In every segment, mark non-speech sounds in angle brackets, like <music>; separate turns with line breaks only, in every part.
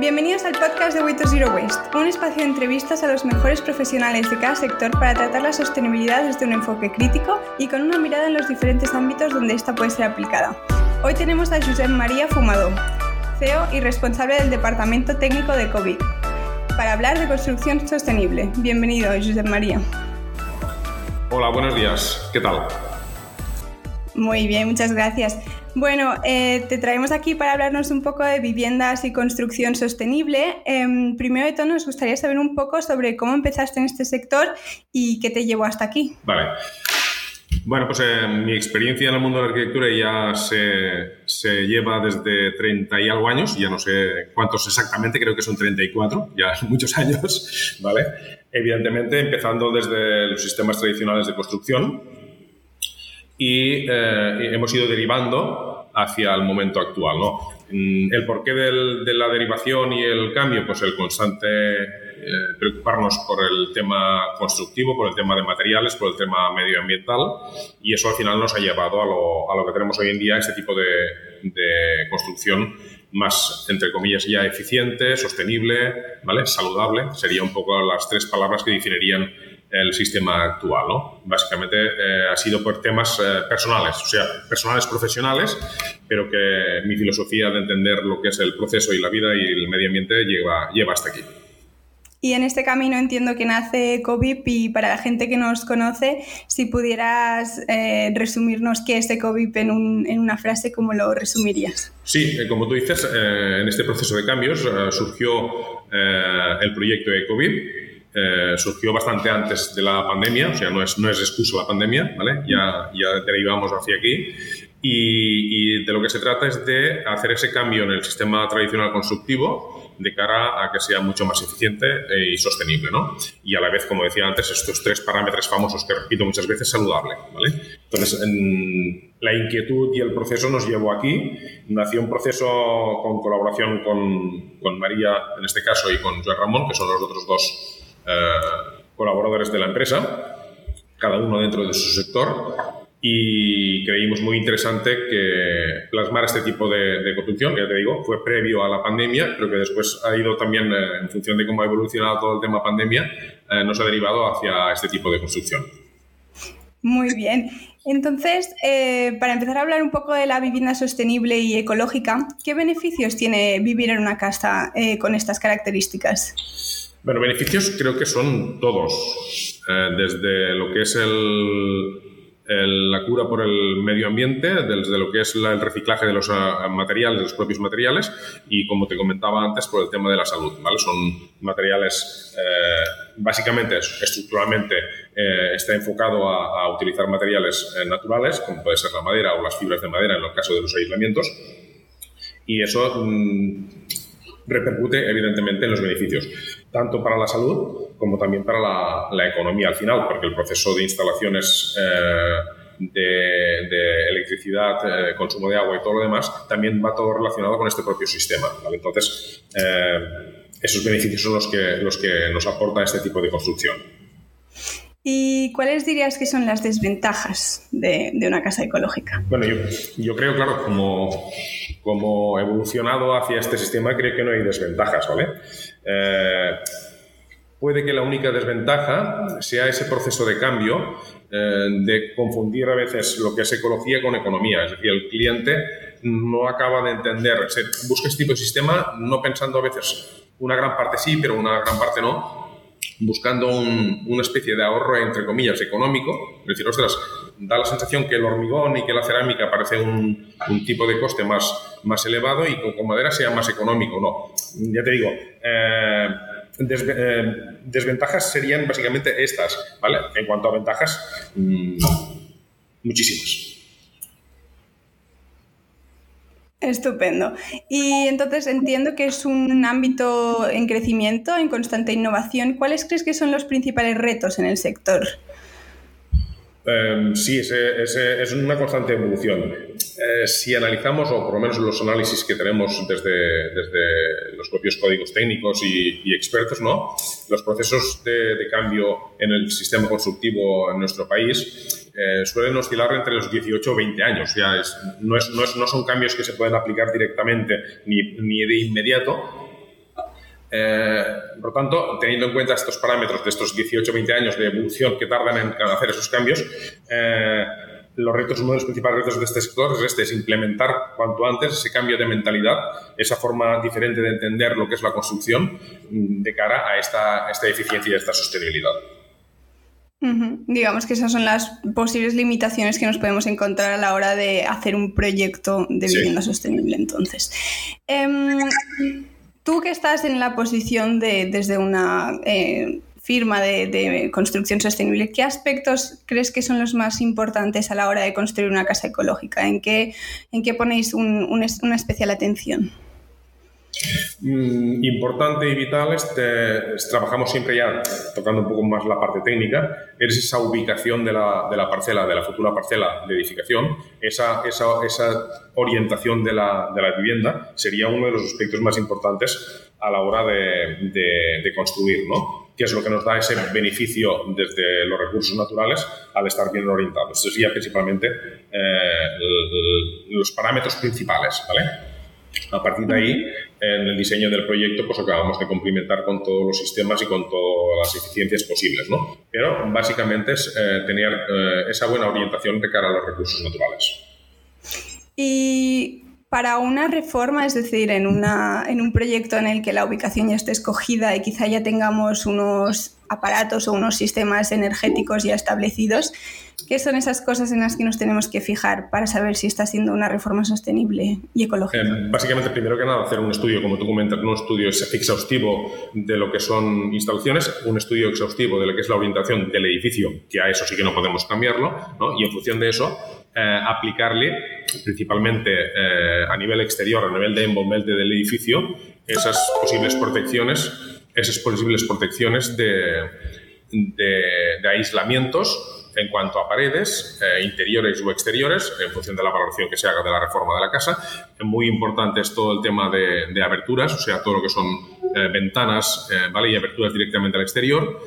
Bienvenidos al podcast de Way to Zero Waste, un espacio de entrevistas a los mejores profesionales de cada sector para tratar la sostenibilidad desde un enfoque crítico y con una mirada en los diferentes ámbitos donde esta puede ser aplicada. Hoy tenemos a Josep María Fumado, CEO y responsable del Departamento Técnico de COVID, para hablar de construcción sostenible. Bienvenido, Josep María.
Hola, buenos días. ¿Qué tal?
Muy bien, muchas gracias. Bueno, eh, te traemos aquí para hablarnos un poco de viviendas y construcción sostenible. Em, primero de todo, nos gustaría saber un poco sobre cómo empezaste en este sector y qué te llevó hasta aquí.
Vale. Bueno, pues eh, mi experiencia en el mundo de la arquitectura ya se, se, lleva desde 30 y algo años, ya no sé cuántos exactamente, creo que son 34, ya <laughs> muchos años, ¿vale? Evidentemente, empezando desde los sistemas tradicionales de construcción, y eh, hemos ido derivando hacia el momento actual. ¿no? Mm, el porqué del, de la derivación y el cambio, pues el constante eh, preocuparnos por el tema constructivo, por el tema de materiales, por el tema medioambiental y eso al final nos ha llevado a lo, que tenemos hoy en día, este tipo de, de construcción más, entre comillas, ya eficiente, sostenible, ¿vale? saludable. Serían un poco las tres palabras que definirían el sistema actual. ¿no? Básicamente eh, ha sido por temas eh, personales, o sea, personales profesionales, pero que mi filosofía de entender lo que es el proceso y la vida y el medio ambiente lleva, lleva hasta aquí.
Y en este camino entiendo que nace COVID y para la gente que nos conoce, si pudieras eh, resumirnos qué es ECOVIP en, un, en, una frase, ¿cómo lo resumirías?
Sí, como tú dices, en este proceso de cambios surgió el proyecto ECOVIP, eh, surgió bastante antes de la pandemia, o sea, no es, no es excusa la pandemia, ¿vale? Ya, ya derivamos hacia aquí. Y, de lo que se trata es de hacer ese cambio en el sistema tradicional constructivo de cara a que sea mucho más eficiente y sostenible, ¿no? Y a la vez, como decía antes, estos tres parámetros famosos que repito muchas veces, saludable, ¿vale? Entonces, en la inquietud y el proceso nos llevó aquí. Nació un proceso con colaboración con, con María, en este caso, y con Joan Ramón, que son los otros dos eh, colaboradores de la empresa, cada uno dentro de su sector, y creímos muy interesante que plasmar este tipo de, construcción, que ya te digo, fue previo a la pandemia, creo que después ha ido también, eh, en función de cómo ha evolucionado todo el tema pandemia, eh, nos ha derivado hacia este tipo de construcción.
Muy bien. Entonces, para empezar a hablar un poco de la vivienda sostenible y ecológica, ¿qué beneficios tiene vivir en una casa con estas características?
Bueno, beneficios creo que son todos, eh, desde lo que es la cura por el medio ambiente, desde lo que es el reciclaje de los eh, materiales, de los propios materiales, y como te comentaba antes, por el tema de la salud. ¿vale? Son materiales, eh, básicamente, estructuralmente, está enfocado a, utilizar materiales naturales, como puede ser la madera o las fibras de madera en el caso de los aislamientos, y eso mm, repercute evidentemente en los beneficios, tanto para la salud como también para la, economía al final, porque el proceso de instalaciones eh, de, electricidad, eh, consumo de agua y todo lo demás, también va todo relacionado con este propio sistema. Entonces, eh, esos beneficios son los que, los que nos aporta este tipo de construcción.
¿Y cuáles dirías que son las desventajas de, una casa ecológica?
Bueno, yo, yo creo, claro, como, como evolucionado hacia este sistema, creo que no hay desventajas, ¿vale? Eh, puede que la única desventaja sea ese proceso de cambio eh, de confundir a veces lo que es ecología con economía. Es decir, el cliente no acaba de entender, busca este tipo de sistema no pensando a veces una gran parte sí, pero una gran parte no, buscando una especie de ahorro, entre comillas, económico. Es decir, ostras, da la sensación que el hormigón y que la cerámica parece un, tipo de coste más, más elevado y con, madera sea más económico. No, ya te digo, eh, eh, desventajas serían básicamente estas, ¿vale? En cuanto a ventajas, mm, muchísimas.
Estupendo. Y entonces entiendo que es un ámbito en crecimiento, en constante innovación. ¿Cuáles crees que son los principales retos en el sector?
Em, sí, es una constante evolución. Eh, si analizamos, o por lo menos los análisis que tenemos desde, desde los propios códigos técnicos y, expertos, ¿no? los procesos de, de, cambio en el sistema constructivo en nuestro país eh, suelen oscilar entre los 18 o 20 años. Ya no, es, no, son cambios que se pueden aplicar directamente ni, ni de inmediato, Eh, por lo tanto, teniendo en cuenta estos parámetros de estos 18-20 años de evolución que tardan en hacer esos cambios, eh, los retos, uno de los principales retos de este sector es este, es implementar cuanto antes ese cambio de mentalidad, esa forma diferente de entender lo que es la construcción mm, de cara a esta, esta eficiencia y a esta sostenibilidad.
Digamos que esas son las posibles limitaciones que nos podemos encontrar a la hora de hacer un proyecto de vivienda sostenible. Entonces, em, tú que estás en la posición de desde una eh, firma de, construcción sostenible, ¿qué aspectos crees que son los más importantes a la hora de construir una casa ecológica? ¿En qué, en qué ponéis una especial atención?
Mm, importante y vital, este, trabajamos siempre ya, tocando un poco más la parte técnica, es esa ubicación de la, de la parcela, de la futura parcela de edificación, esa, esa, esa orientación de la, de la, vivienda sería uno de los aspectos más importantes a la hora de, de, construir, ¿no? Que es lo que nos da ese beneficio desde los recursos naturales al estar bien orientados. Estos serían principalmente eh, los parámetros principales. ¿vale? A partir de ahí, en el diseño del proyecto, pues acabamos de complementar con todos los sistemas y con todas las eficiencias posibles, ¿no? Pero básicamente es eh, tener eh, esa buena orientación de cara a los recursos naturales.
Y para una reforma, es decir, en, una, en un proyecto en el que la ubicación ya esté escogida y quizá ya tengamos unos aparatos o unos sistemas energéticos ya establecidos, ¿qué son esas cosas en las que nos tenemos que fijar para saber si está siendo una reforma sostenible y ecológica?
Eh, básicamente, primero que nada, hacer un estudio, como tú comentas, no un estudio exhaustivo de lo que son instalaciones, un estudio exhaustivo de lo que es la orientación del edificio, que a eso sí que no podemos cambiarlo, ¿no? y en función de eso, eh, aplicarle principalmente eh, a nivel exterior, a nivel de envolvente del edificio, esas posibles protecciones esas posibles protecciones de, de, aislamientos en cuanto a paredes, eh, interiores o exteriores, en función de la valoración que se haga de la reforma de la casa. Muy importante es todo el tema de, aberturas, o sea, todo lo que son ventanas ¿vale? y aberturas directamente al exterior.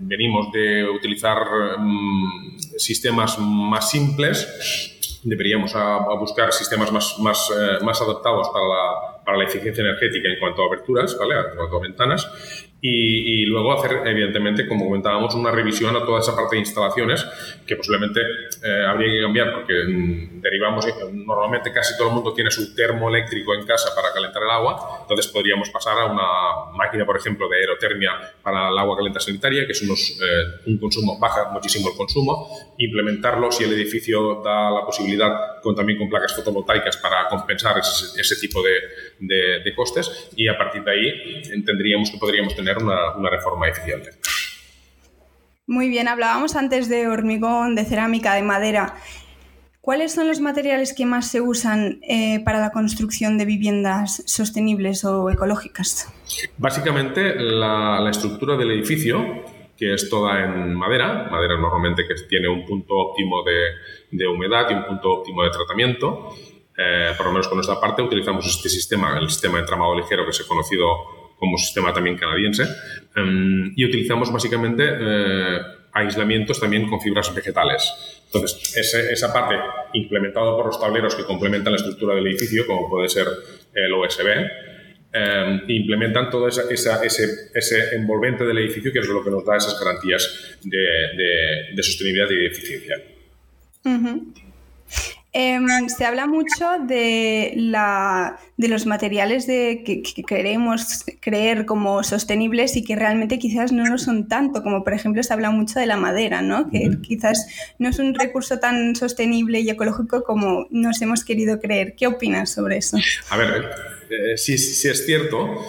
venimos de utilizar mm, sistemas más simples, deberíamos a, buscar sistemas más, más, más adaptados para la para la eficiencia energética en cuanto a aberturas, ¿vale? en cuanto a ventanas, y, luego hacer, evidentemente, como comentábamos, una revisión a toda esa parte de instalaciones que posiblemente eh, habría que cambiar porque mm, derivamos, normalmente casi todo el mundo tiene su termoeléctrico en casa para calentar el agua, entonces podríamos pasar a una máquina, por ejemplo, de aerotermia para el agua caliente sanitaria, que es unos, eh, un consumo, baja muchísimo el consumo, implementarlo si el edificio da la posibilidad con, también con placas fotovoltaicas para compensar ese, tipo de, de costes. Y a partir de ahí entenderíamos que podríamos tener una, reforma eficiente.
Muy bien, hablábamos antes de hormigón, de cerámica, de madera. ¿Cuáles son los materiales que más se usan eh, para la construcción de viviendas sostenibles o ecológicas?
Básicamente la, estructura del edificio, que es toda en madera, madera normalmente que tiene un punto óptimo de, humedad y un punto óptimo de tratamiento. Eh, por lo menos con nuestra parte utilizamos este sistema, el sistema de entramado ligero que se ha conocido como sistema también canadiense, em, y utilizamos básicamente eh, aislamientos también con fibras vegetales. Entonces, esa parte implementada por los tableros que complementan la estructura del edificio, como puede ser el OSB, em, implementan todo ese, ese, envolvente del edificio que es lo que nos da esas garantías de, sostenibilidad y de eficiencia.
Em, se habla mucho de, la, de los materiales de, que, queremos creer como sostenibles y que realmente quizás no lo son tanto, como por ejemplo se habla mucho de la madera, ¿no? que quizás no es un recurso tan sostenible y ecológico como nos hemos querido creer. ¿Qué opinas sobre eso?
A ver, eh, si, si es cierto,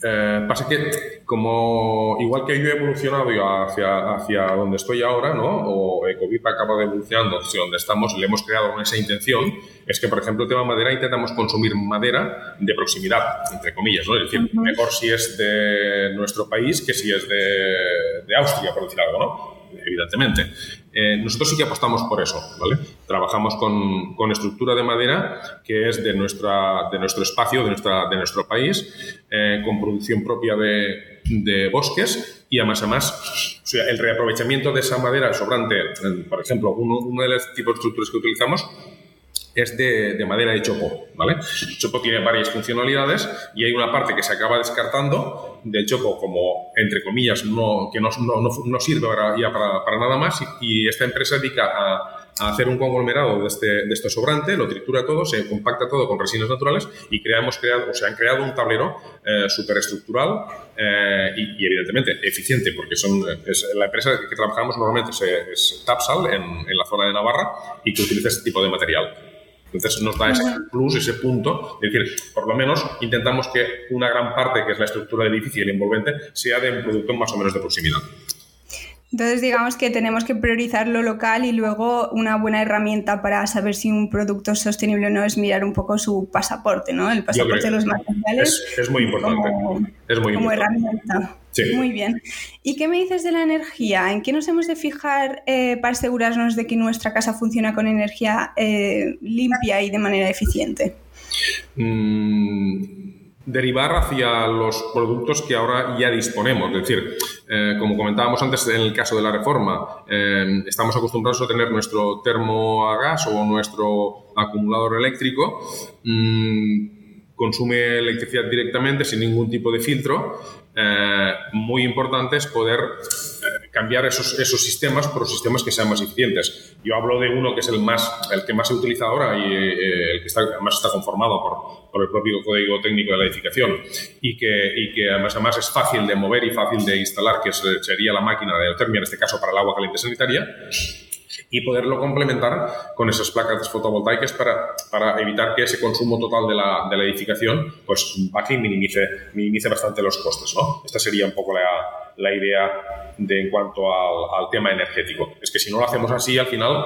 eh, pasa que, como igual que yo he evolucionado hacia, hacia donde estoy ahora, ¿no? o Ecovip acaba de evolucionando hacia donde estamos, le hemos creado con esa intención, es que, por ejemplo, el tema madera intentamos consumir madera de proximidad, entre comillas, ¿no? es decir, mejor si es de nuestro país que si es de, de Austria, por decir algo, ¿no? Evidentemente. Eh, nosotros sí que apostamos por eso, ¿vale? Trabajamos con, con, estructura de madera que es de, nuestra, de nuestro espacio, de, nuestra, de nuestro país, eh, con producción propia de, de, bosques y además, además o sea, el reaprovechamiento de esa madera sobrante, por ejemplo, uno, uno de los tipos de estructuras que utilizamos es de, madera de chopo, ¿vale? Chopo tiene varias funcionalidades y hay una parte que se acaba descartando del chopo como, entre comillas, no, que no, no, sirve ya para, para, nada más y, esta empresa dedica a, hacer un conglomerado de este, de este sobrante, lo tritura todo, se compacta todo con resinas naturales y creamos, creado, o se han creado un tablero eh, superestructural eh, y, evidentemente eficiente, porque son, es, la empresa que trabajamos normalmente es, es Tapsal en, en la zona de Navarra y que utiliza este tipo de material. Entonces nos da ese plus, ese punto, es decir, por lo menos intentamos que una gran parte, que es la estructura del edificio y el envolvente, sea de un producto más o menos de proximidad.
Entonces, digamos que tenemos que priorizar lo local y luego una buena herramienta para saber si un producto es sostenible o no es mirar un poco su pasaporte, ¿no? El pasaporte de los materiales.
Es, muy importante.
Como,
es muy
como herramienta. Muy bien. ¿Y qué me dices de la energía? ¿En qué nos hemos de fijar eh, para asegurarnos de que nuestra casa funciona con energía eh, limpia y de manera eficiente?
Mm, derivar hacia los productos que ahora ya disponemos. Es decir, eh, como comentábamos antes en el caso de la reforma, estamos acostumbrados a tener nuestro termo a gas o nuestro acumulador eléctrico. Mm, consume electricidad directamente sin ningún tipo de filtro. Eh, muy importante es poder eh, cambiar esos, esos sistemas por sistemas que sean más eficientes. Yo hablo de uno que es el, más, el que más se utiliza ahora y eh, el que está, además está conformado por, por, el propio código técnico de la edificación y que, y que además, además es fácil de mover y fácil de instalar, que sería la máquina de geotermia, en este caso para el agua caliente sanitaria y poderlo complementar con esas placas fotovoltaicas para, para evitar que ese consumo total de la, de la edificación pues baje y minimice, minimice bastante los costes. ¿no? Esta sería un poco la, la idea de, en cuanto al, al, tema energético. Es que si no lo hacemos así, al final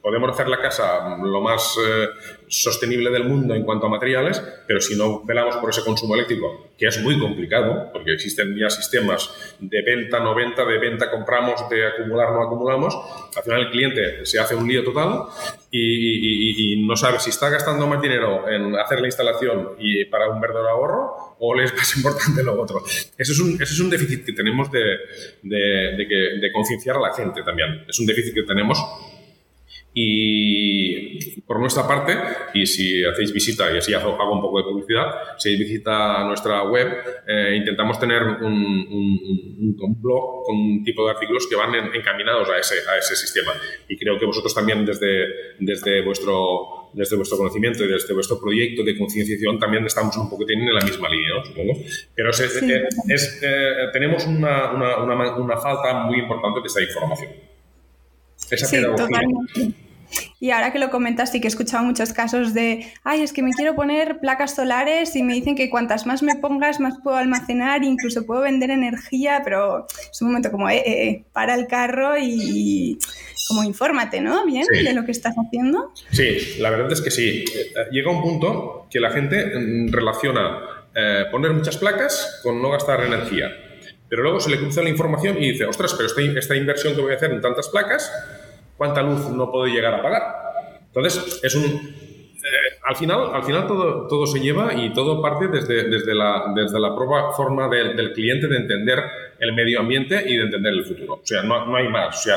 podemos hacer la casa lo más eh, sostenible del mundo en cuanto a materiales, pero si no velamos por ese consumo eléctrico, que es muy complicado, porque existen ya sistemas de venta, no venta, de venta compramos, de acumular, no acumulamos, al final el cliente se hace un lío total y, y no sabe si está gastando más dinero en hacer la instalación y para un verdadero ahorro o le es más <laughs> importante lo otro. Eso es un, eso es un déficit que tenemos de, de, de, de concienciar a la gente también. Es un déficit que tenemos y por nuestra parte, y si hacéis visita, y así hago, un poco de publicidad, si hacéis visita a nuestra web, eh, intentamos tener un, un, un, blog con un tipo de artículos que van encaminados a ese, a ese sistema. Y creo que vosotros también desde, desde, vuestro, desde vuestro conocimiento y desde vuestro proyecto de concienciación también estamos un poco en la misma línea, supongo. Pero es, eh, tenemos una, una, una, falta muy importante de esa información.
Esa sí, Totalmente. Y ahora que lo comentas, sí que he escuchado muchos casos de, ay, es que me quiero poner placas solares y me dicen que cuantas más me pongas, más puedo almacenar, incluso puedo vender energía, pero es un momento como, eh, eh, eh para el carro y como infórmate, ¿no? Bien, de lo que estás haciendo.
Sí, la verdad es que sí. Llega un punto que la gente mm, relaciona eh, poner muchas placas con no gastar energía. Pero luego se le cruza la información y dice, ostras, pero esta, esta inversión que voy a hacer en tantas placas cuánta luz no puedo llegar a pagar. Entonces, es un, eh, al final, al final todo, todo se lleva y todo parte desde, desde, la, desde la propia forma del, cliente de entender el medio ambiente y de entender el futuro. O sea, no, no hay más. O sea,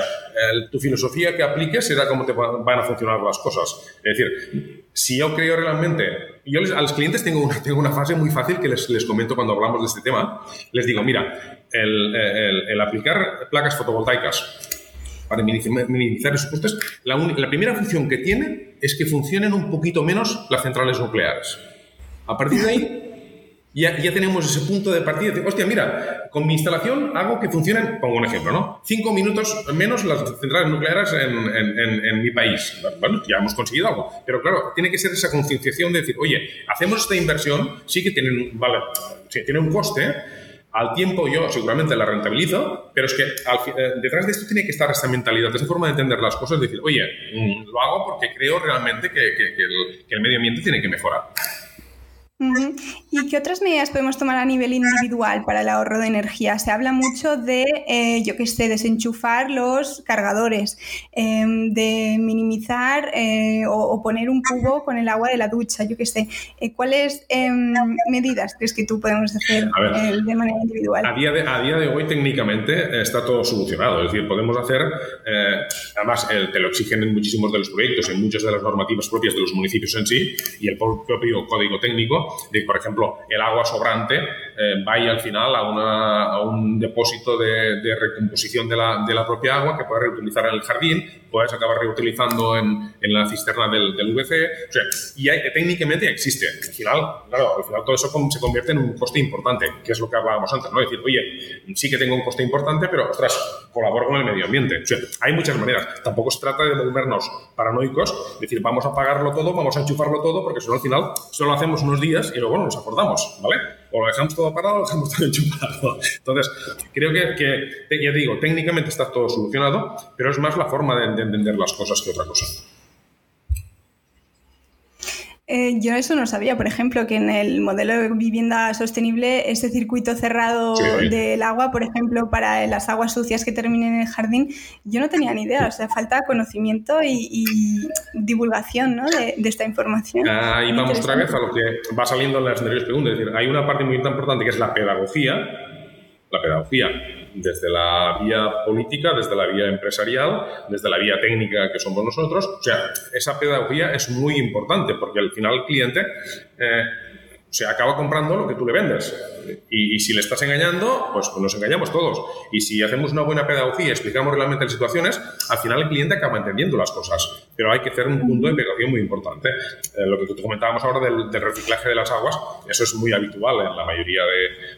tu filosofía que apliques será cómo te van a funcionar las cosas. Es decir, si yo creo realmente... Yo a los clientes tengo una, tengo una fase muy fácil que les, les comento cuando hablamos de este tema. Les digo, mira, el, el aplicar placas fotovoltaicas para minimizar esos costes, la, primera función que tiene es que funcionen un poquito menos las centrales nucleares. A partir de ahí, <laughs> ya, ya tenemos ese punto de partida. De, Hostia, mira, con mi instalación hago que funcionen, pongo un ejemplo, ¿no? Cinco minutos menos las centrales nucleares en, en, en, mi país. Bueno, ya hemos conseguido algo. Pero claro, tiene que ser esa concienciación de decir, oye, hacemos esta inversión, sí que vale, sí, tiene un coste, al tiempo yo seguramente la rentabilizo, pero es que eh, detrás de esto tiene que estar esta mentalidad, esa forma de entender las cosas, decir, oye, mm, lo hago porque creo realmente que, el, medio ambiente tiene que mejorar.
¿Y qué otras medidas podemos tomar a nivel individual para el ahorro de energía? Se habla mucho de, eh, yo qué sé, desenchufar los cargadores, em, de minimizar eh, o, poner un cubo con el agua de la ducha, yo qué sé. Eh, ¿Cuáles em, medidas crees que tú podemos hacer de manera individual?
A día de, a día de hoy técnicamente está todo solucionado, es decir, podemos hacer, además el, te lo exigen en muchísimos de los proyectos, en muchas de las normativas propias de los municipios en sí y el propio código técnico por ejemplo, el agua sobrante eh, vaya al final a, un depósito de, recomposición de la, de la, propia agua que puedes reutilizar en el jardín, puedes acabar reutilizando en, en la cisterna del, del VC. O sea, y hay, técnicamente existe. Al final, claro, al final todo eso se convierte en un coste importante, que es lo que hablábamos antes, ¿no? decir, oye, sí que tengo un coste importante, pero, ostras, colaboro con el medio ambiente. O sea, hay muchas maneras. Tampoco se trata de volvernos paranoicos, decir, vamos a pagarlo todo, vamos a enchufarlo todo, porque si no, al final solo hacemos unos días y luego no nos acordamos, ¿vale? O lo dejamos todo parado o lo dejamos <laughs> todo enchufado. Entonces, creo que, que, ya digo, técnicamente está todo solucionado, pero es más la forma de, de entender las cosas que otra cosa.
Eh, yo eso no sabía, por ejemplo, que en el modelo de vivienda sostenible ese circuito cerrado del agua, por ejemplo, para las aguas sucias que terminen en el jardín, yo no tenía ni idea. O sea, falta conocimiento y, divulgación ¿no? de, esta información.
Ahí vamos otra vez a lo que va saliendo en las anteriores preguntas. Es decir, hay una parte muy importante que es la pedagogía. La pedagogía desde la vía política, desde la vía empresarial, desde la vía técnica que somos nosotros. O sea, esa pedagogía es muy importante porque al final el cliente eh, se acaba comprando lo que tú le vendes. Y, si le estás engañando, pues, nos engañamos todos. Y si hacemos una buena pedagogía y explicamos realmente las situaciones, al final el cliente acaba entendiendo las cosas. Pero hay que hacer un punto de pedagogía muy importante. Eh, lo que comentábamos ahora del, reciclaje de las aguas, eso es muy habitual en la mayoría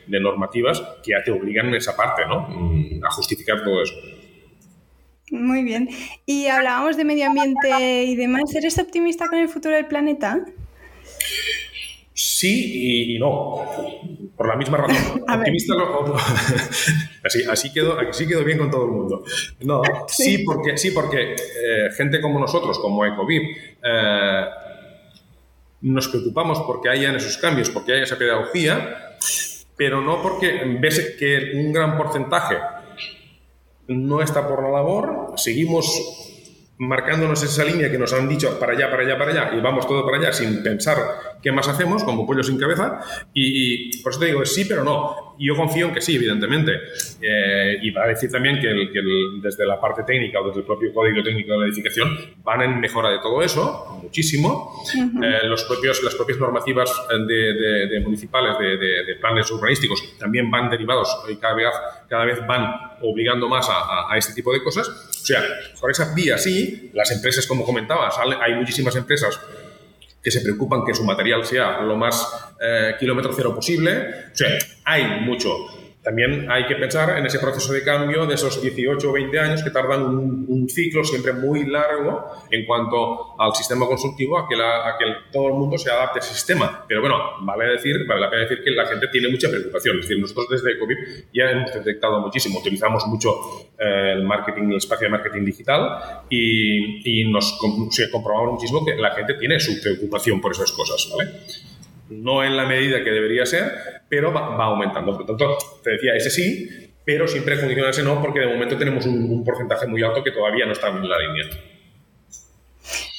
de, normativas que ya te obligan en esa parte, ¿no? Mm, a justificar todo eso.
Muy bien. Y hablábamos de medio ambiente y demás. ¿Eres optimista con el futuro del planeta?
Sí y, no, por la misma razón. <laughs> Optimista <laughs> así, así, quedó, así quedó bien con todo el mundo. No, <laughs> sí, porque, sí porque eh, gente como nosotros, como Ecovip, eh, nos preocupamos porque hayan esos cambios, porque haya esa pedagogía, pero no porque ves que un gran porcentaje no está por la labor, seguimos marcándonos esa línea que nos han dicho para allá, para allá, para allá, y vamos todo para allá sin pensar qué más hacemos, como pollo sin cabeza, y, por eso te digo, sí, pero no. Y yo confío en que sí, evidentemente. Eh, y va a decir también que, desde la parte técnica o desde el propio código técnico de la edificación van en mejora de todo eso, muchísimo. Eh, los propios, las propias normativas de, municipales, de, planes urbanísticos, también van derivados y cada vez, cada vez van obligando más a, a este tipo de cosas. O sea, por esa vía sí, las empresas, como comentabas, hay muchísimas empresas que se preocupan que su material sea lo más eh, kilómetro cero posible. O sea, hay mucho. También hay que pensar en ese proceso de cambio de esos 18 o 20 años que tardan un, ciclo siempre muy largo en cuanto al sistema constructivo, a que, a que todo el mundo se adapte a ese sistema. Pero bueno, vale, decir, vale la pena decir que la gente tiene mucha preocupación. Es decir, nosotros desde COVID ya hemos detectado muchísimo, utilizamos mucho eh, el marketing, el espacio de marketing digital y, y nos comprobamos muchísimo que la gente tiene su preocupación por esas cosas. ¿vale? No en la medida que debería ser, pero va, aumentando. Por lo tanto, te decía, ese sí, pero siempre funciona ese no, porque de momento tenemos un, un porcentaje muy alto que todavía no está en la línea.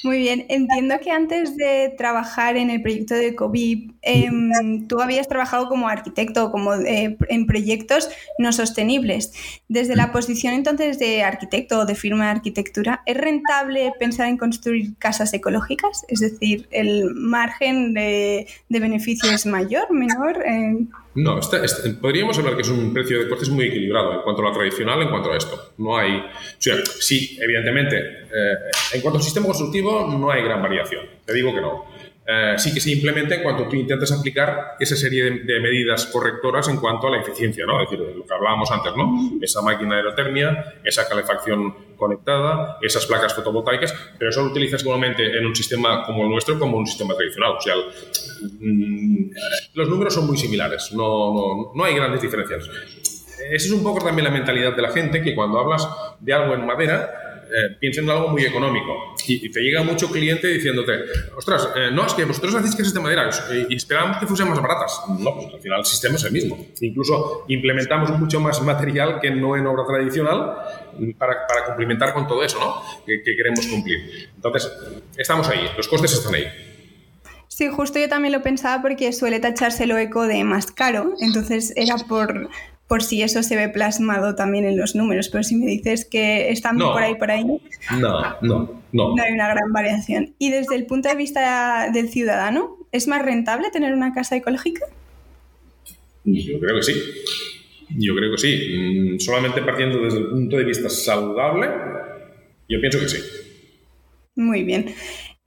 Muy bien, entiendo que antes de trabajar en el proyecto de COVID, em, tú habías trabajado como arquitecto, como eh, en proyectos no sostenibles. Desde la posición entonces de arquitecto o de firma de arquitectura, ¿es rentable pensar en construir casas ecológicas? Es decir, ¿el margen de, beneficio es mayor, menor?
No, podríamos hablar que es un precio de costes muy equilibrado en cuanto a lo tradicional, en cuanto a esto. No hay. O sea, sí, evidentemente, eh, en cuanto al sistema constructivo, no hay gran variación. Te digo que no. Eh, sí que se implementa en cuanto tú intentas aplicar esa serie de, medidas correctoras en cuanto a la eficiencia, ¿no? Es decir, lo que hablábamos antes, ¿no? Esa máquina de aerotermia, esa calefacción conectada, esas placas fotovoltaicas, pero eso lo utilizas igualmente en un sistema como el nuestro como un sistema tradicional. O sea, mm, los números son muy similares, no, no, no hay grandes diferencias. Esa es un poco también la mentalidad de la gente, que cuando hablas de algo en madera, eh, piensen en algo muy económico. Y, te llega mucho cliente diciéndote, ostras, eh, no, es que vosotros hacéis casas de madera y, esperábamos que fuesen más baratas. No, pues al final el sistema es el mismo. Incluso implementamos mucho más material que no en obra tradicional para, para cumplimentar con todo eso ¿no? que, que queremos cumplir. Entonces, estamos ahí, los costes están ahí.
Sí, justo yo también lo pensaba porque suele tachárselo eco de más caro, entonces era por, por si eso se ve plasmado también en los números, pero si me dices que están por ahí, por ahí...
No, no, no.
No hay una gran variación. Y desde el punto de vista del ciudadano, ¿es más rentable tener una casa ecológica?
Yo creo que sí. Yo creo que sí. Mm, solamente partiendo desde el punto de vista saludable, yo pienso que sí.
Muy bien.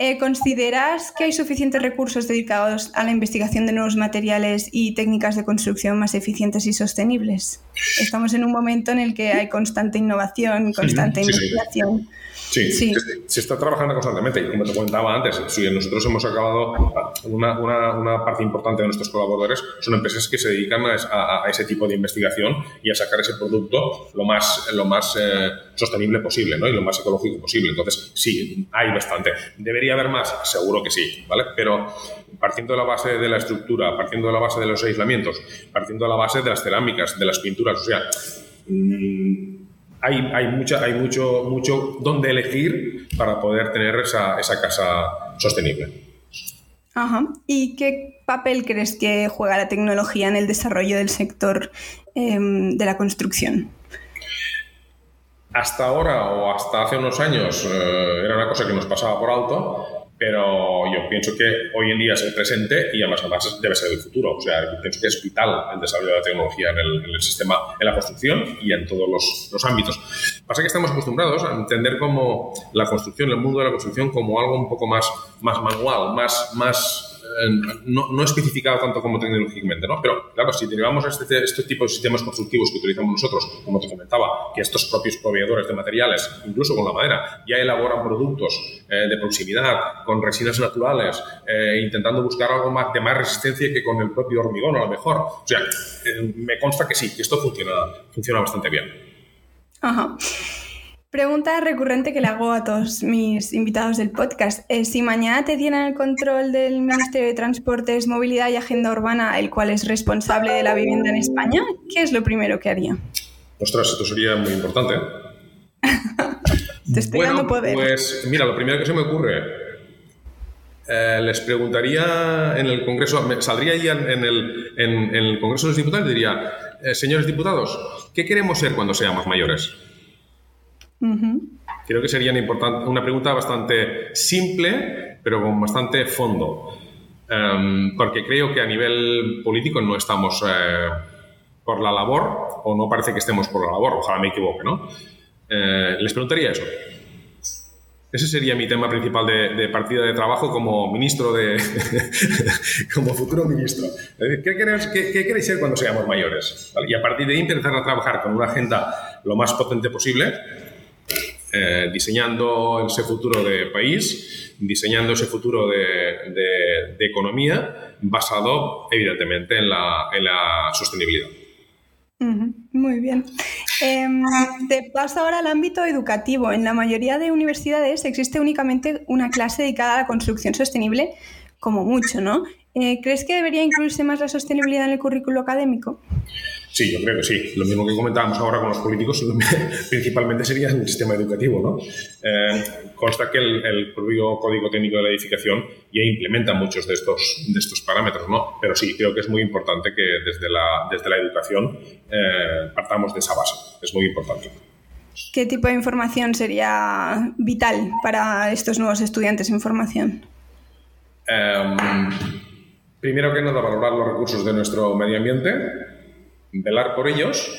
Eh, ¿Consideras que hay suficientes recursos dedicados a la investigación de nuevos materiales y técnicas de construcción más eficientes y sostenibles? Estamos en un momento en el que hay constante innovación, constante investigación.
Sí, Se, está trabajando constantemente y como te comentaba antes, nosotros hemos acabado, una, una, parte importante de nuestros colaboradores son empresas que se dedican a, ese tipo de investigación y a sacar ese producto lo más, lo más eh, sostenible posible ¿no? y lo más ecológico posible. Entonces, sí, hay bastante. ¿Debería haber más? Seguro que sí, ¿vale? Pero partiendo de la base de la estructura, partiendo de la base de los aislamientos, partiendo de la base de las cerámicas, de las pinturas, o sea... Mmm, hay, hay, mucha, hay mucho, mucho donde elegir para poder tener esa, esa casa sostenible.
Ajá. ¿Y qué papel crees que juega la tecnología en el desarrollo del sector em, de la construcción?
Hasta ahora o hasta hace unos años eh, era una cosa que nos pasaba por alto, pero yo pienso que hoy en día es el presente y además, además debe ser el futuro. O sea, yo pienso que es vital el desarrollo de la tecnología en el, sistema, en la construcción y en todos los, los, ámbitos. Pasa que estamos acostumbrados a entender como la construcción, el mundo de la construcción, como algo un poco más, más manual, más, más no, no, especificado tanto como tecnológicamente, ¿no? Pero claro, si derivamos este, este, tipo de sistemas constructivos que utilizamos nosotros, como te comentaba, que estos propios proveedores de materiales, incluso con la madera, ya elaboran productos eh, de proximidad, con resinas naturales, eh, intentando buscar algo más, de más resistencia que con el propio hormigón a lo mejor. O sea, eh, me consta que sí, que esto funciona, funciona bastante bien.
Ajá. Pregunta recurrente que le hago a todos mis invitados del podcast. Eh, si mañana te dieran el control del Ministerio de Transportes, Movilidad y Agenda Urbana, el cual es responsable de la vivienda en España, ¿qué es lo primero que haría?
Ostras, esto sería muy importante. <laughs>
te estoy dando poder.
Pues mira, lo primero que se me ocurre, eh, les preguntaría en el Congreso, saldría ya en, el, Congreso de los Diputados y diría, eh, señores diputados, ¿qué queremos ser cuando seamos mayores? Creo que sería una pregunta bastante simple, pero con bastante fondo. Em, porque creo que a nivel político no estamos eh, por la labor, o no parece que estemos por la labor, ojalá me equivoque, ¿no? Eh, les preguntaría eso. Ese sería mi tema principal de, partida de trabajo como ministro de. <laughs> como futuro ministro. ¿Qué queréis, qué, queréis, ser cuando seamos mayores? Y a partir de ahí empezar a trabajar con una agenda lo más potente posible eh, diseñando ese futuro de país, diseñando ese futuro de, economía basado evidentemente en la, sostenibilidad.
Muy bien. Em, te paso ahora al ámbito educativo. En la mayoría de universidades existe únicamente una clase dedicada a la construcción sostenible, como mucho, ¿no? Eh, ¿Crees que debería incluirse más la sostenibilidad en el currículo académico?
Sí, yo creo que sí. Lo mismo que comentábamos ahora con los políticos, <laughs> principalmente sería en el sistema educativo. ¿no? Eh, consta que el, propio Código Técnico de la Edificación ya implementa muchos de estos, de estos parámetros, ¿no? pero sí, creo que es muy importante que desde la, desde la educación eh, partamos de esa base. Es muy importante.
¿Qué tipo de información sería vital para estos nuevos estudiantes en formación?
Em, primero que nada, valorar los recursos de nuestro medio ambiente velar por ellos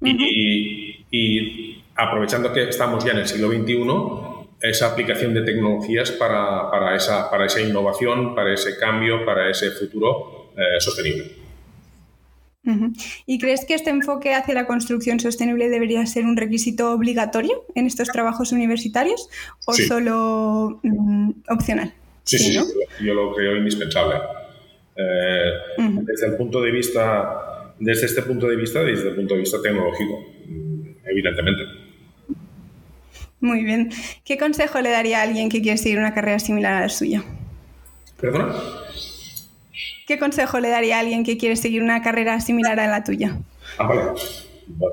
y, aprovechando que estamos ya en el siglo XXI, esa aplicación de tecnologías para, para, esa, para esa innovación, para ese cambio, para ese futuro eh, sostenible.
¿Y crees que este enfoque hacia la construcción sostenible debería ser un requisito obligatorio en estos trabajos universitarios o solo mm, opcional?
Sí, sí, yo lo creo indispensable. Eh, desde el punto de vista desde este punto de vista, desde el punto de vista tecnológico, mm, evidentemente.
Muy bien. ¿Qué consejo le daría a alguien que quiere seguir una carrera similar a la suya?
¿Perdona?
¿Qué consejo le daría a alguien que quiere seguir una carrera similar a la tuya?
Ah, vale.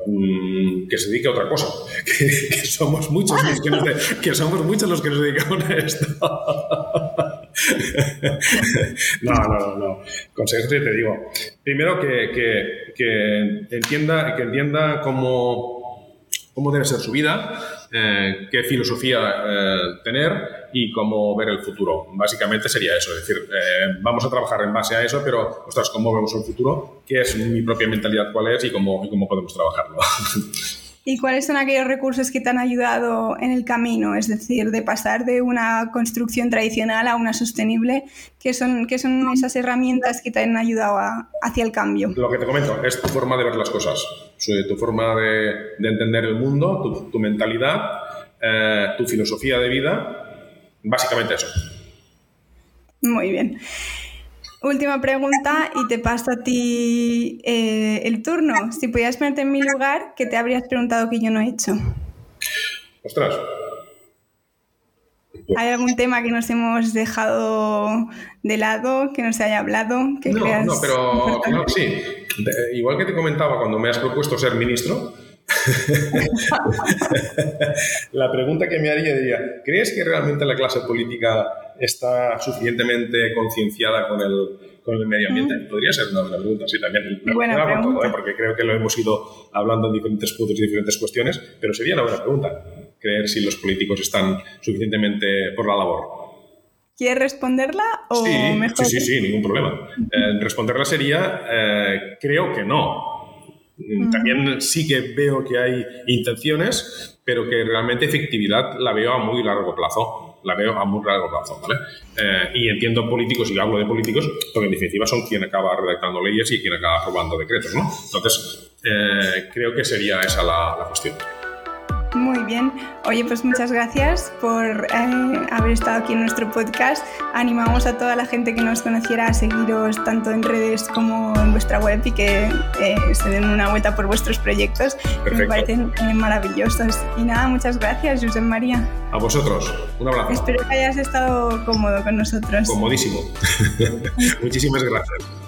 Mm, que se dedique a otra cosa. <laughs> Que, somos muchos los que, nos que somos muchos los que nos dedicamos a esto. <laughs> <laughs> no, no, no. Consejos te digo. Primero que, que, que entienda, que entienda cómo, cómo debe ser su vida eh, qué filosofía eh, tener y cómo ver el futuro. Básicamente sería eso, es decir, eh, vamos a trabajar en base a eso, pero, ostras, ¿cómo vemos el futuro? ¿Qué es mi propia mentalidad cuál es y cómo, y cómo podemos trabajarlo? <laughs>
¿Y cuáles son aquellos recursos que te han ayudado en el camino? Es decir, de pasar de una construcción tradicional a una sostenible. ¿Qué son, qué son esas herramientas que te han ayudado hacia el cambio?
Lo que te comento es tu forma de ver las cosas, tu forma de, entender el mundo, tu, mentalidad, eh, tu filosofía de vida. Básicamente eso.
Muy bien. Última pregunta y te paso a ti eh, el turno. Si pudieras ponerte en mi lugar, ¿qué te habrías preguntado que yo no he hecho?
Ostras.
¿Hay algún tema que nos hemos dejado de lado, que no se haya hablado? Que
no, no, pero sí. igual que te comentaba cuando me has propuesto ser ministro, <laughs> la pregunta que me haría diría, ¿crees que realmente la clase política está suficientemente concienciada con el, con el medio ambiente? Podría ser una buena pregunta, sí, también.
Buena pregunta.
¿eh? porque creo que lo hemos ido hablando en diferentes puntos y diferentes cuestiones, pero sería una buena pregunta, creer si los políticos están suficientemente por la labor.
¿Quieres responderla o
sí,
mejor?
Sí, sí, sí, ningún problema. Eh, responderla sería, eh, creo que no. También sí que veo que hay intenciones, pero que realmente efectividad la veo a muy largo plazo. La veo a muy largo plazo, ¿vale? Eh, y entiendo políticos, y hablo de políticos, porque en definitiva son quien acaba redactando leyes y quien acaba aprobando decretos, ¿no? Entonces, eh, creo que sería esa la, la cuestión.
Muy bien. Oye, pues muchas gracias por eh, haber estado aquí en nuestro podcast. Animamos a toda la gente que nos conociera a seguiros tanto en redes como en vuestra web y que eh, se den una vuelta por vuestros proyectos, que me parecen eh, maravillosos. Y nada, muchas gracias, José María.
A vosotros. Un abrazo.
Espero que hayas estado cómodo con nosotros.
Comodísimo. <laughs> Muchísimas gracias.